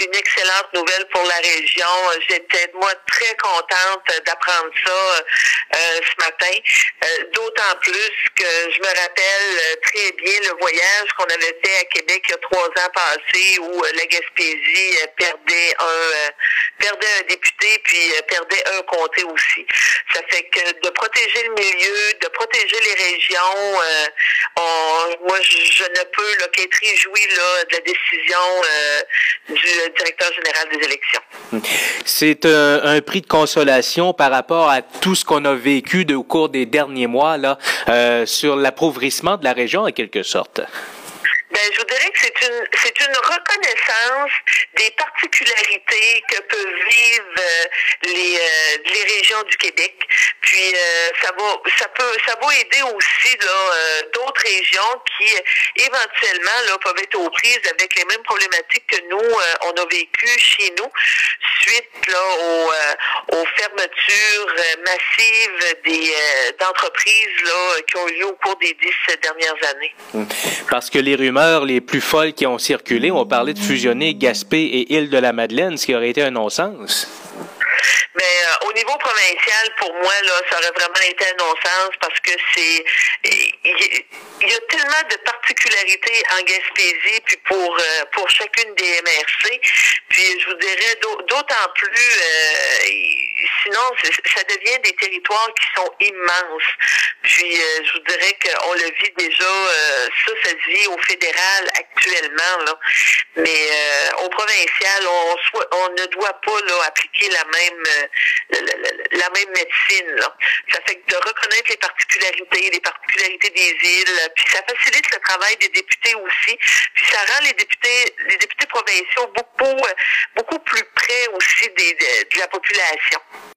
une excellente nouvelle pour la région. J'étais, moi, très contente d'apprendre ça ce matin. D'autant plus que je me rappelle très bien le voyage qu'on avait fait à Québec il y a trois ans passés où la Gaspésie perdait un perdait un député puis perdait un comté aussi. Ça fait que de protéger le milieu, de protéger les régions, moi je, ne peux qu'être réjoui là, de la décision du directeur général des élections. C'est un, prix de consolation par rapport à tout ce qu'on a vécu au cours des derniers mois là, euh, sur l'appauvrissement de la région, en quelque sorte. Ben, je vous dirais que c'est une c'est une reconnaissance des particularités que peuvent vivre euh, les, euh, les régions du Québec. Puis euh, ça va ça peut ça va aider aussi d'autres qui éventuellement là peuvent être aux prises avec les mêmes problématiques que nous on a vécu chez nous suite là aux, aux fermetures massives des d'entreprises qui ont eu lieu au cours des dix dernières années. Parce que les rumeurs les plus folles qui ont circulé ont parlé de fusionner Gaspé et Île-de-la-Madeleine, ce qui aurait été un non-sens. Euh, au niveau provincial, pour moi, là, ça aurait vraiment été un non-sens parce que c'est il y, a tellement de particularités en Gaspésie, puis pour euh, pour chacune des MRC. Puis je vous dirais d'autant plus euh, sinon ça devient des territoires qui sont immenses. Puis je vous dirais qu'on le vit déjà, ça, ça se vit au fédéral actuellement, là. Mais au provincial, on, on ne doit pas là, appliquer la même la, même médecine. Là. Ça fait que de reconnaître les particularités, les particularités des îles, puis ça facilite le travail des députés aussi, puis ça rend les députés, les députés provinciaux beaucoup, beaucoup plus près aussi des, de, la population.